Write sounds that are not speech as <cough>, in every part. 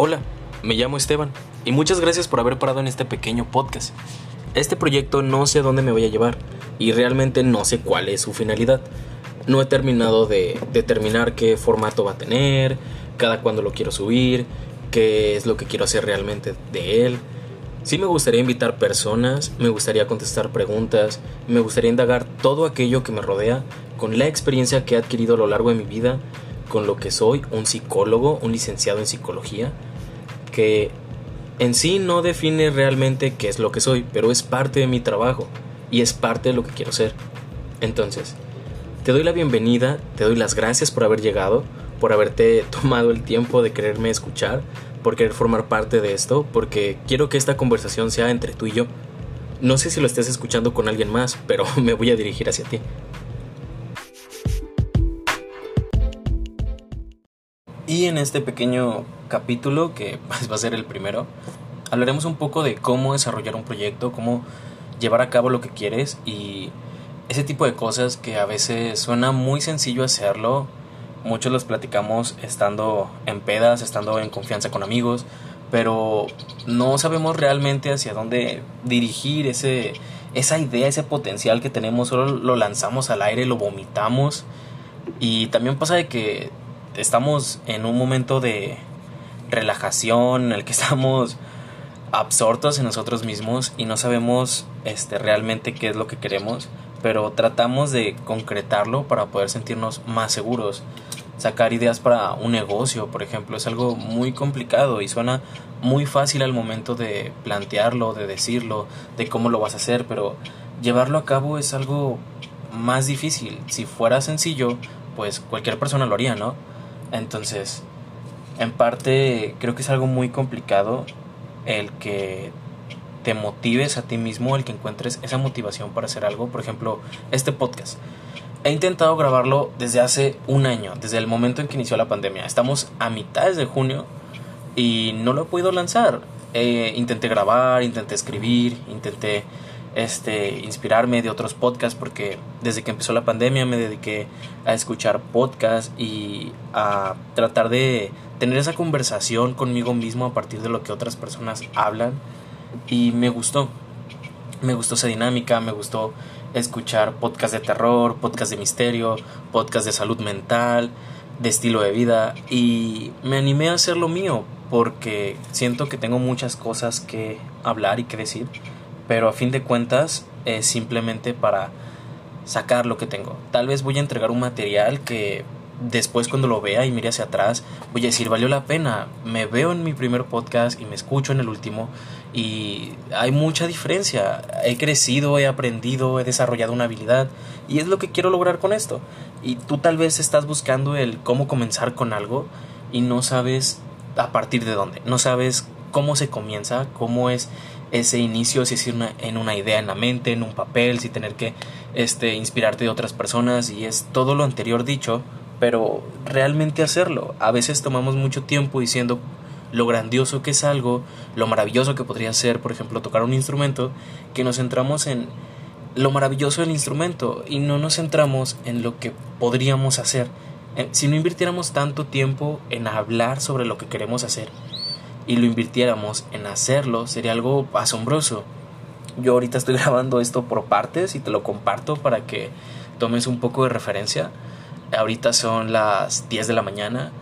Hola, me llamo Esteban y muchas gracias por haber parado en este pequeño podcast. Este proyecto no sé a dónde me voy a llevar y realmente no sé cuál es su finalidad. No he terminado de determinar qué formato va a tener, cada cuándo lo quiero subir, qué es lo que quiero hacer realmente de él. Sí me gustaría invitar personas, me gustaría contestar preguntas, me gustaría indagar todo aquello que me rodea con la experiencia que he adquirido a lo largo de mi vida, con lo que soy, un psicólogo, un licenciado en psicología, que en sí no define realmente qué es lo que soy, pero es parte de mi trabajo y es parte de lo que quiero ser. Entonces, te doy la bienvenida, te doy las gracias por haber llegado, por haberte <laughs> tomado el tiempo de quererme escuchar, por querer formar parte de esto, porque quiero que esta conversación sea entre tú y yo. No sé si lo estés escuchando con alguien más, pero <laughs> me voy a dirigir hacia ti. Y en este pequeño capítulo, que <laughs> pues, va a ser el primero, hablaremos un poco de cómo desarrollar un proyecto, cómo llevar a cabo lo que quieres y ese tipo de cosas que a veces suena muy sencillo hacerlo. Muchos los platicamos estando en pedas, estando en confianza con amigos, pero no sabemos realmente hacia dónde dirigir ese, esa idea, ese potencial que tenemos, solo lo lanzamos al aire, lo vomitamos. Y también pasa de que estamos en un momento de relajación en el que <laughs> estamos absortos en nosotros mismos y no sabemos este realmente qué es lo que queremos, pero tratamos de concretarlo para poder sentirnos más seguros. Sacar ideas para un negocio, por ejemplo, es algo muy complicado y suena muy fácil al momento de plantearlo, de decirlo, de cómo lo vas a hacer, pero llevarlo a cabo es algo más difícil. Si fuera sencillo, pues cualquier persona lo haría, ¿no? Entonces, en parte creo que es algo muy complicado el que te motives a ti mismo, el que encuentres esa motivación para hacer algo. Por ejemplo, este podcast. He intentado grabarlo desde hace un año, desde el momento en que inició la pandemia. Estamos a mitad de junio y no lo he podido lanzar. intenté grabar, intenté escribir, intenté este, inspirarme de otros podcasts porque desde que empezó la pandemia me dediqué a escuchar podcasts y a tratar de tener esa conversación conmigo mismo a partir de lo que otras personas hablan y me gustó. Me gustó esa dinámica, me gustó escuchar podcasts de terror, podcasts de misterio, podcasts de salud mental, de estilo de vida y me animé a hacer lo mío porque siento que tengo muchas cosas que hablar y que decir pero a fin de cuentas es simplemente para sacar lo que tengo. Tal vez voy a entregar un material que después cuando lo vea y mire hacia atrás voy a decir valió la pena. Me veo en mi primer podcast y me escucho en el último y hay mucha diferencia. He crecido, he aprendido, he desarrollado una habilidad y es lo que quiero lograr con esto. Y tú tal vez estás buscando el cómo comenzar con algo y no sabes a partir de dónde, no sabes cómo se comienza, cómo es ese inicio, si es una, en una idea en la mente, en un papel, si tener que este, inspirarte de otras personas y es todo lo anterior dicho, pero realmente hacerlo. A veces tomamos mucho tiempo diciendo lo grandioso que es algo, lo maravilloso que podría ser, por ejemplo, tocar un instrumento, que nos centramos en lo maravilloso del instrumento y no nos centramos en lo que podríamos hacer. Eh, si no invirtiéramos tanto tiempo en hablar sobre lo que queremos hacer, y lo invirtiéramos en hacerlo, sería algo asombroso. Yo ahorita estoy <laughs> grabando esto por partes y te lo comparto para que tomes un poco de referencia. Ahorita son las 10 de la mañana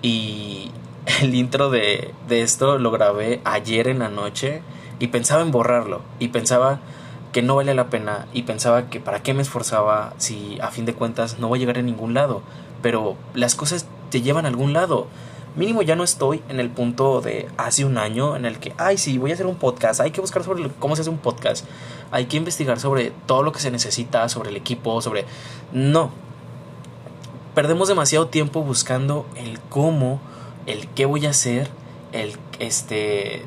y <laughs> el intro de, de esto lo grabé ayer en la noche y pensaba en borrarlo y pensaba que no vale la pena y pensaba que para qué me esforzaba si a fin de cuentas no voy a llegar a ningún lado. Pero las cosas te llevan a algún lado mínimo ya no estoy en el punto de hace un año en el que, ay, sí, voy a hacer un podcast, hay que buscar sobre cómo se hace un podcast, hay que investigar sobre todo lo que se necesita, sobre el equipo, sobre... No. Perdemos demasiado tiempo buscando el cómo, el qué voy a hacer, el, este...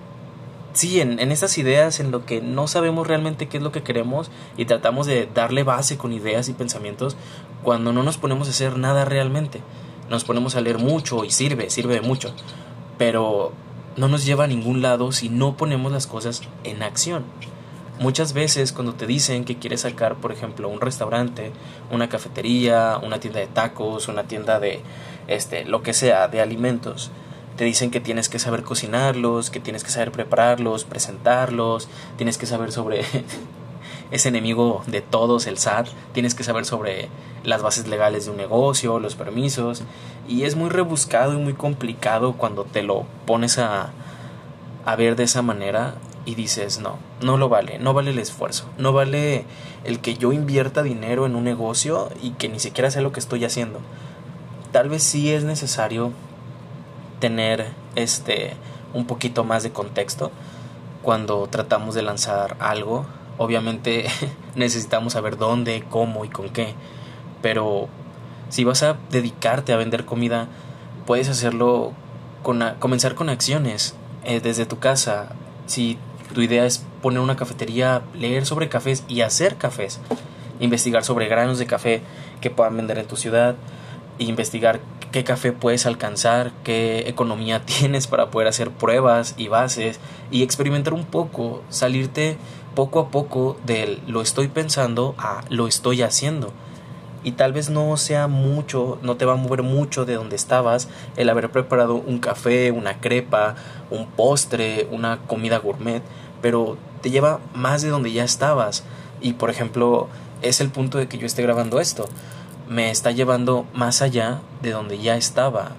Sí, en, en estas ideas en lo que no sabemos realmente qué es lo que queremos y tratamos de darle base con ideas y pensamientos cuando no nos ponemos a hacer nada realmente nos ponemos a leer mucho y sirve, sirve de mucho, pero no nos lleva a ningún lado si no ponemos las cosas en acción. Muchas veces cuando te dicen que quieres sacar, por ejemplo, un restaurante, una cafetería, una tienda de tacos, una tienda de este, lo que sea, de alimentos, te dicen que tienes que saber cocinarlos, que tienes que saber prepararlos, presentarlos, tienes que saber sobre <laughs> ese enemigo de todos, el SAT, tienes que saber sobre las bases legales de un negocio, los permisos, y es muy rebuscado y muy complicado cuando te lo pones a, a ver de esa manera y dices, no, no lo vale, no vale el esfuerzo, no vale el que yo invierta dinero en un negocio y que ni siquiera sé lo que estoy haciendo. Tal vez sí es necesario tener este un poquito más de contexto cuando tratamos de lanzar algo. Obviamente <laughs> necesitamos saber dónde, cómo y con qué, pero si vas a dedicarte a vender comida, puedes hacerlo con comenzar con acciones eh, desde tu casa. Si tu idea es poner una cafetería, leer sobre cafés y hacer cafés, investigar sobre granos de café que puedan vender en tu ciudad, investigar qué café puedes alcanzar, qué economía <laughs> tienes para poder hacer pruebas y bases y experimentar un poco, salirte poco a poco del lo estoy pensando a lo estoy haciendo. Y tal vez no sea mucho, no te va a mover mucho de donde estabas el haber preparado un café, una crepa, un postre, una comida gourmet, pero te lleva más de donde ya estabas. Y por ejemplo, es el punto de que yo esté grabando esto me está llevando más allá de donde ya estaba.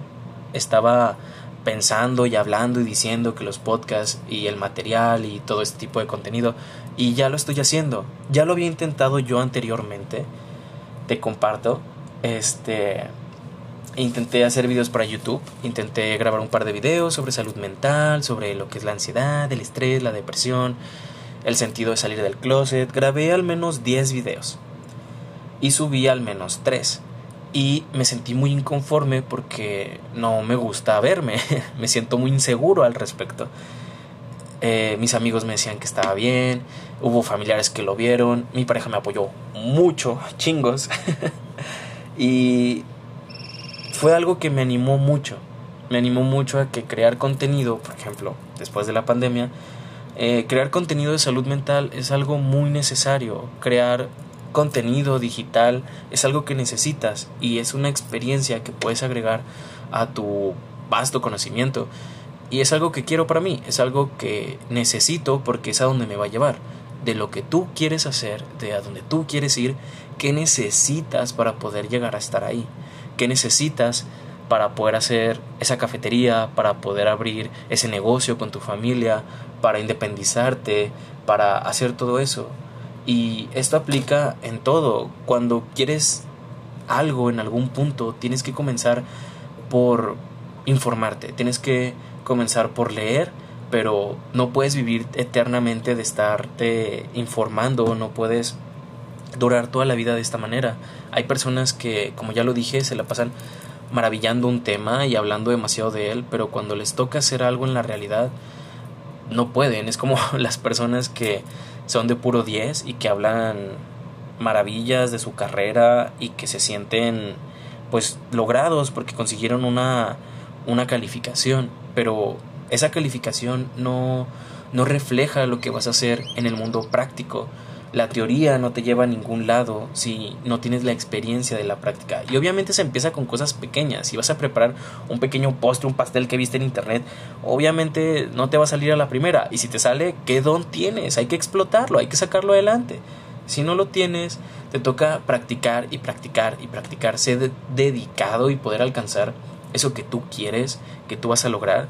Estaba pensando y hablando y diciendo que los podcasts y el material y todo este tipo de contenido y ya lo estoy haciendo. Ya lo había intentado yo anteriormente. Te comparto. Este intenté hacer videos para YouTube, intenté grabar un par de videos sobre salud mental, sobre lo que es la ansiedad, el estrés, la depresión, el sentido de salir del closet. Grabé al menos 10 videos y subí al menos tres. Y me sentí muy inconforme porque no me gusta verme, <laughs> me siento muy inseguro al respecto. Eh, mis amigos me decían que estaba bien, hubo familiares que lo vieron, mi pareja me apoyó mucho, <laughs> chingos. <laughs> y fue algo que me animó mucho, me animó mucho a que crear contenido, por ejemplo, después de la pandemia, eh, crear contenido de salud mental es algo muy necesario, crear contenido digital es algo que necesitas y es una experiencia que puedes agregar a tu vasto conocimiento. Y es algo que quiero para mí, es algo que necesito porque es a donde me va a llevar. De lo que tú quieres hacer, de a donde tú quieres ir, qué necesitas para poder llegar a estar ahí, qué necesitas para poder hacer esa cafetería, para poder abrir ese negocio con tu familia, para independizarte, para hacer todo eso. Y esto aplica en todo. Cuando quieres algo en algún punto, tienes que comenzar por informarte, tienes que comenzar por leer, pero no puedes vivir eternamente de estarte informando, no puedes durar toda la vida de esta manera. Hay personas que, como ya lo dije, se la pasan maravillando un tema y hablando demasiado de él, pero cuando les toca hacer algo en la realidad, no pueden. Es como <laughs> las personas que son de puro 10 y que hablan maravillas de su carrera y que se sienten pues logrados porque consiguieron una, una calificación, pero esa calificación no, no refleja lo que vas a hacer en el mundo práctico. La teoría no te lleva a ningún lado si no tienes la experiencia de la práctica. Y obviamente se empieza con cosas pequeñas. Si vas a preparar un pequeño postre, un pastel que viste en internet, obviamente no te va a salir a la primera. Y si te sale, ¿qué don tienes? Hay que explotarlo, hay que sacarlo adelante. Si no lo tienes, te toca practicar y practicar y practicar, ser dedicado y poder alcanzar eso que tú quieres, que tú vas a lograr,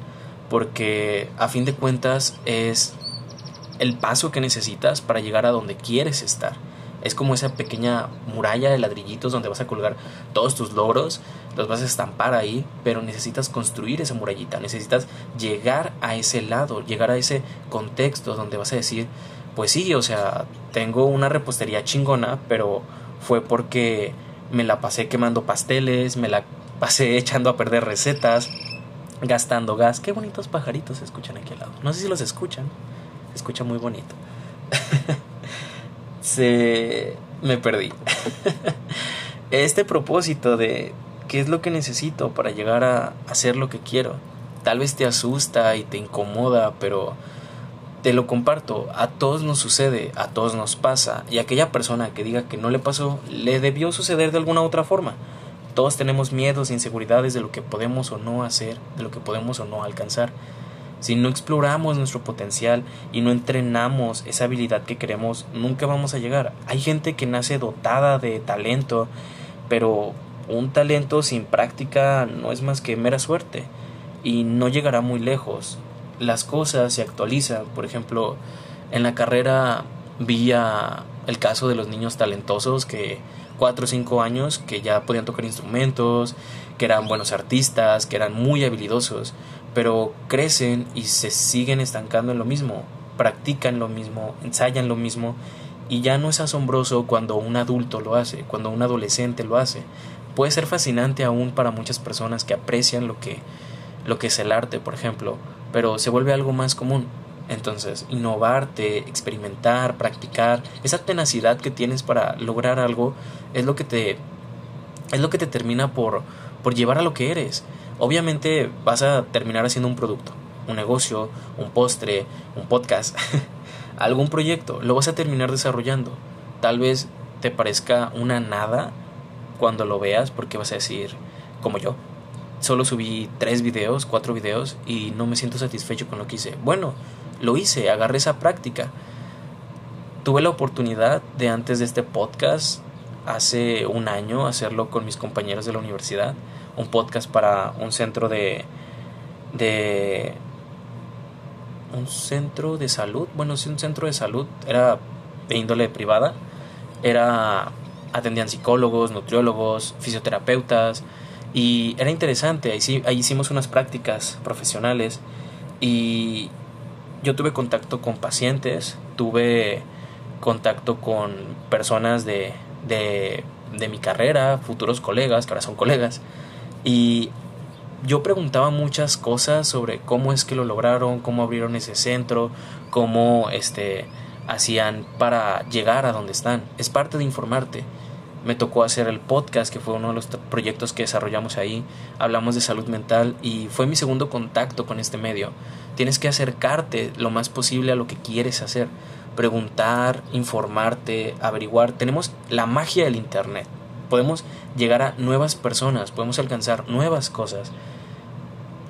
porque a fin de cuentas es el paso que necesitas para llegar a donde quieres estar. Es como esa pequeña muralla de ladrillitos donde vas a colgar todos tus logros, los vas a estampar ahí, pero necesitas construir esa murallita, necesitas llegar a ese lado, llegar a ese contexto donde vas a decir, pues sí, o sea, tengo una repostería chingona, pero fue porque me la pasé quemando pasteles, me la pasé echando a perder recetas, gastando gas. Qué bonitos pajaritos se escuchan aquí al lado. No sé si los escuchan escucha muy bonito. <laughs> Se... me perdí. <laughs> este propósito de qué es lo que necesito para llegar a hacer lo que quiero. Tal vez te asusta y te incomoda, pero te lo comparto, a todos nos sucede, a todos nos pasa, y aquella persona que diga que no le pasó, le debió suceder de alguna otra forma. Todos tenemos miedos e inseguridades de lo que podemos o no hacer, de lo que podemos o no alcanzar. Si no exploramos nuestro potencial y no entrenamos esa habilidad que queremos, nunca vamos a llegar. Hay gente que nace dotada de talento, pero un talento sin práctica no es más que mera suerte y no llegará muy lejos. Las cosas se actualizan, por ejemplo, en la carrera vi el caso de los niños talentosos que cuatro o cinco años que ya podían tocar instrumentos, que eran buenos artistas, que eran muy habilidosos, pero crecen y se siguen estancando en lo mismo, practican lo mismo, ensayan lo mismo y ya no es asombroso cuando un adulto lo hace, cuando un adolescente lo hace. Puede ser fascinante aún para muchas personas que aprecian lo que lo que es el arte, por ejemplo, pero se vuelve algo más común. Entonces, innovarte, experimentar, practicar, esa tenacidad que tienes para lograr algo es lo que te es lo que te termina por por llevar a lo que eres. Obviamente vas a terminar haciendo un producto, un negocio, un postre, un podcast, <laughs> algún proyecto, lo vas a terminar desarrollando. Tal vez te parezca una nada cuando lo veas porque vas a decir, como yo, solo subí tres videos, cuatro videos y no me siento satisfecho con lo que hice. Bueno, lo hice, agarré esa práctica. Tuve la oportunidad de antes de este podcast, hace un año, hacerlo con mis compañeros de la universidad, un podcast para un centro de... de un centro de salud, bueno, sí, un centro de salud, era de índole privada, era atendían psicólogos, nutriólogos, fisioterapeutas y era interesante, ahí, ahí hicimos unas prácticas profesionales y yo tuve contacto con pacientes, tuve contacto con personas de, de, mi carrera, futuros colegas, ahora son colegas, y yo preguntaba muchas cosas sobre cómo es que lo lograron, cómo abrieron ese centro, cómo este hacían para llegar a donde están. Es parte de informarte. Me tocó hacer el podcast, que fue uno de los proyectos que desarrollamos ahí. Hablamos de salud mental y fue mi segundo contacto con este medio. Tienes que acercarte lo más posible a lo que quieres hacer. Preguntar, informarte, averiguar. Tenemos la magia del Internet. Podemos llegar a nuevas personas, podemos alcanzar nuevas cosas.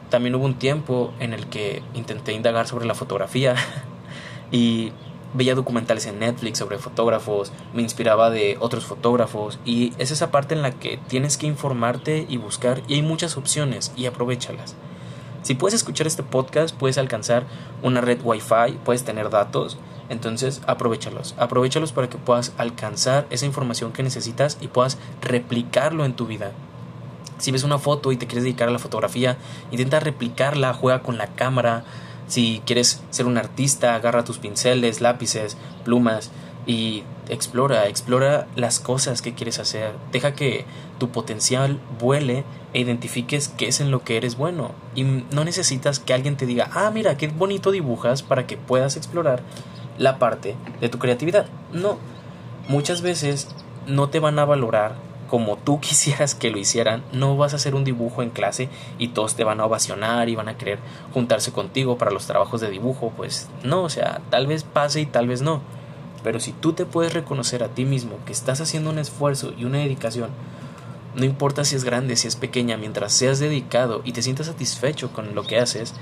También hubo un tiempo en el que intenté indagar sobre la fotografía <laughs> y veía documentales en Netflix sobre fotógrafos, me inspiraba de otros fotógrafos y es esa parte en la que tienes que informarte y buscar y hay muchas opciones y aprovechalas. Si puedes escuchar este podcast, puedes alcanzar una red Wi-Fi, puedes tener datos, entonces aprovechalos, aprovechalos para que puedas alcanzar esa información que necesitas y puedas replicarlo en tu vida. Si ves una foto y te quieres dedicar a la fotografía, intenta replicarla, juega con la cámara, si quieres ser un artista, agarra tus pinceles, lápices, plumas y explora, explora las cosas que quieres hacer. Deja que tu potencial vuele e identifiques qué es en lo que eres bueno. Y no necesitas que alguien te diga, ah, mira, qué bonito dibujas para que puedas explorar la parte de tu creatividad. No, muchas veces no te van a valorar como tú <laughs> quisieras que lo hicieran, no vas a hacer un dibujo en clase y todos te van a ovacionar y van a querer juntarse contigo para los trabajos de dibujo, pues no, o sea, tal vez pase y tal vez no. Pero si tú te puedes reconocer a ti mismo que estás haciendo un esfuerzo y una dedicación, no importa si es grande, si es pequeña, mientras seas dedicado y te sientas satisfecho con lo que haces,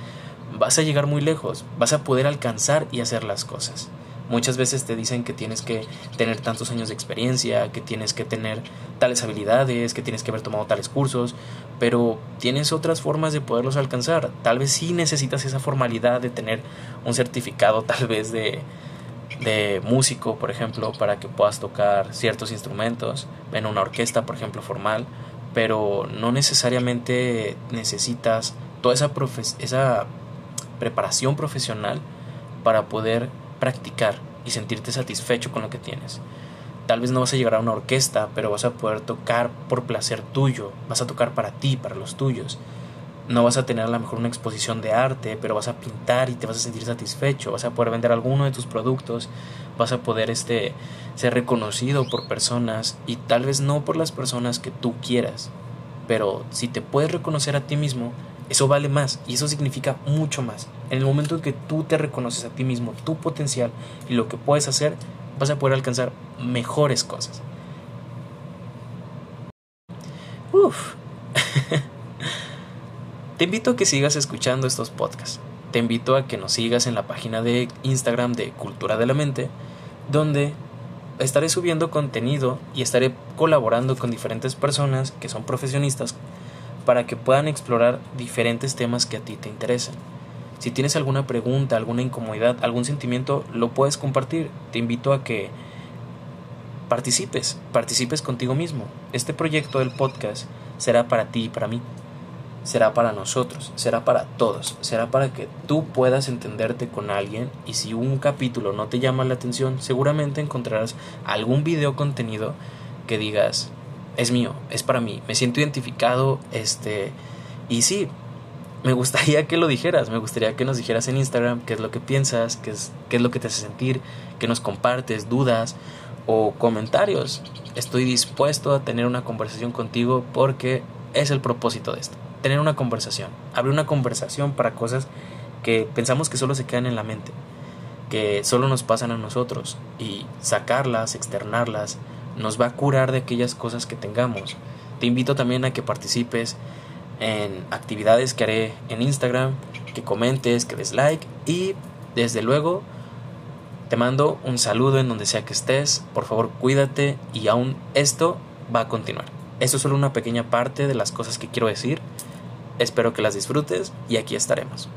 vas a llegar muy lejos, vas a poder alcanzar y hacer las cosas. Muchas veces te dicen que tienes que tener tantos años de experiencia, que tienes que tener tales habilidades, que tienes que haber tomado tales cursos, pero tienes otras formas de poderlos alcanzar. Tal vez sí necesitas esa formalidad de tener un certificado tal vez de, de músico, por ejemplo, para que puedas tocar ciertos instrumentos en una orquesta, por ejemplo, formal, pero no necesariamente necesitas toda esa, esa preparación profesional para poder practicar y sentirte satisfecho con lo que tienes. Tal vez no vas a llegar a una orquesta, pero vas a poder tocar por placer tuyo, vas a tocar para ti, para los tuyos. No vas a tener a lo mejor una exposición de arte, pero vas a pintar y te vas a sentir satisfecho, vas a poder vender alguno de tus productos, vas a poder este ser reconocido por personas y tal vez no por las personas que tú quieras, pero si te puedes reconocer a ti mismo, eso vale más y eso significa mucho más. En el momento en que tú te reconoces a ti mismo, tu potencial y lo que puedes hacer, vas a poder alcanzar mejores cosas. Uf, <laughs> Te invito a que sigas escuchando estos podcasts. Te invito a que nos sigas en la página de Instagram de Cultura de la Mente, donde estaré subiendo contenido y estaré colaborando con diferentes personas que son profesionistas para que puedan explorar diferentes temas que a ti te interesen. Si tienes alguna pregunta, alguna incomodidad, algún sentimiento, lo puedes compartir. Te invito a que participes, participes contigo mismo. Este proyecto del podcast será para ti y para mí. Será para nosotros, será para todos, será para que tú puedas entenderte con alguien y si un capítulo no te llama la atención, seguramente encontrarás algún video contenido que digas, es mío, es para mí, me siento identificado, este, y sí, me gustaría que lo dijeras, me gustaría que nos dijeras en Instagram qué es lo que piensas, qué es, qué es lo que te hace sentir, que nos compartes dudas o comentarios. Estoy dispuesto a tener una conversación contigo porque es el propósito de esto. Tener una conversación, abrir una conversación para cosas que pensamos que solo se quedan en la mente, que solo nos pasan a nosotros y sacarlas, externarlas, nos va a curar de aquellas cosas que tengamos. Te invito también a que participes en actividades que haré en Instagram, que comentes, que des like y desde luego te mando un saludo en donde sea que estés, por favor cuídate y aún esto va a continuar. Esto es solo una pequeña parte de las cosas que quiero decir, espero que las disfrutes y aquí estaremos.